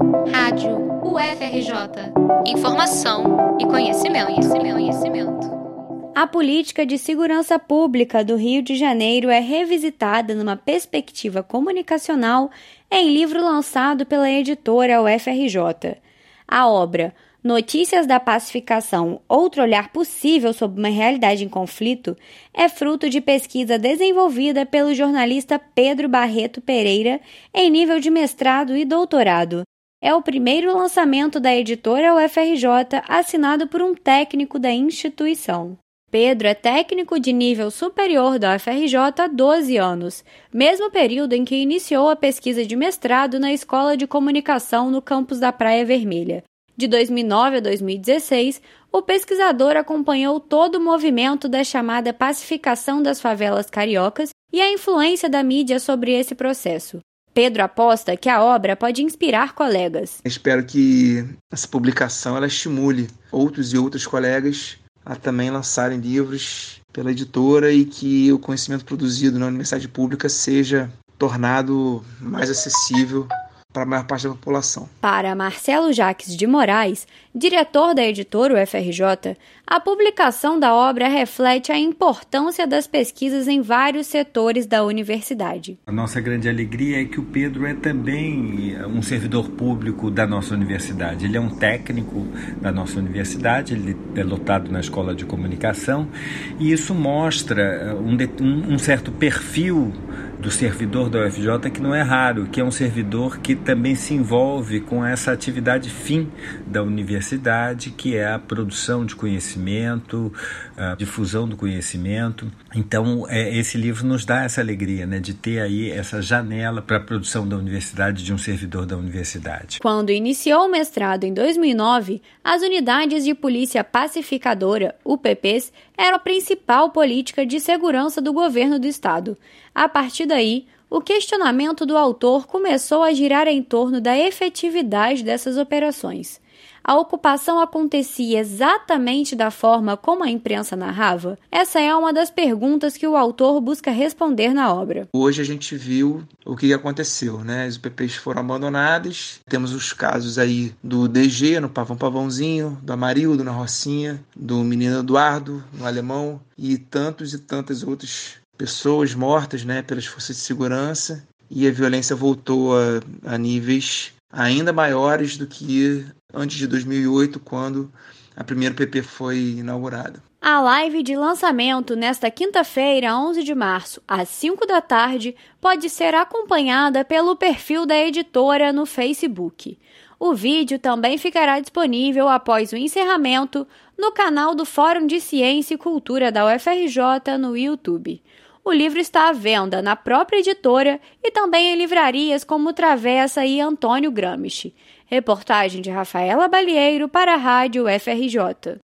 Rádio UFRJ. Informação e conhecimento, conhecimento, conhecimento. A política de segurança pública do Rio de Janeiro é revisitada numa perspectiva comunicacional em livro lançado pela editora UFRJ. A obra Notícias da Pacificação Outro Olhar Possível sobre uma Realidade em Conflito é fruto de pesquisa desenvolvida pelo jornalista Pedro Barreto Pereira em nível de mestrado e doutorado. É o primeiro lançamento da editora UFRJ assinado por um técnico da instituição. Pedro é técnico de nível superior da UFRJ há 12 anos, mesmo período em que iniciou a pesquisa de mestrado na Escola de Comunicação no campus da Praia Vermelha. De 2009 a 2016, o pesquisador acompanhou todo o movimento da chamada pacificação das favelas cariocas e a influência da mídia sobre esse processo. Pedro aposta que a obra pode inspirar colegas. Espero que essa publicação ela estimule outros e outros colegas a também lançarem livros pela editora e que o conhecimento produzido na universidade pública seja tornado mais acessível para a maior parte da população. Para Marcelo Jaques de Moraes, diretor da editora UFRJ, a publicação da obra reflete a importância das pesquisas em vários setores da universidade. A nossa grande alegria é que o Pedro é também um servidor público da nossa universidade. Ele é um técnico da nossa universidade, ele é lotado na escola de comunicação, e isso mostra um, um certo perfil do servidor da UFJ que não é raro, que é um servidor que também se envolve com essa atividade fim da universidade, que é a produção de conhecimento, a difusão do conhecimento. Então, é, esse livro nos dá essa alegria, né, de ter aí essa janela para a produção da universidade de um servidor da universidade. Quando iniciou o mestrado em 2009, as unidades de polícia pacificadora, UPPs, eram a principal política de segurança do governo do estado. A partir daí, o questionamento do autor começou a girar em torno da efetividade dessas operações. A ocupação acontecia exatamente da forma como a imprensa narrava? Essa é uma das perguntas que o autor busca responder na obra. Hoje a gente viu o que aconteceu, né? Os UPPs foram abandonados. Temos os casos aí do DG no Pavão Pavãozinho, do Amarildo na Rocinha, do Menino Eduardo no Alemão e tantos e tantas outras pessoas mortas né, pelas forças de segurança e a violência voltou a, a níveis ainda maiores do que antes de 2008, quando a primeira PP foi inaugurada. A live de lançamento nesta quinta-feira, 11 de março, às 5 da tarde, pode ser acompanhada pelo perfil da editora no Facebook. O vídeo também ficará disponível após o encerramento no canal do Fórum de Ciência e Cultura da UFRJ no YouTube. O livro está à venda na própria editora e também em livrarias como Travessa e Antônio Gramsci. Reportagem de Rafaela Balieiro para a Rádio FRJ.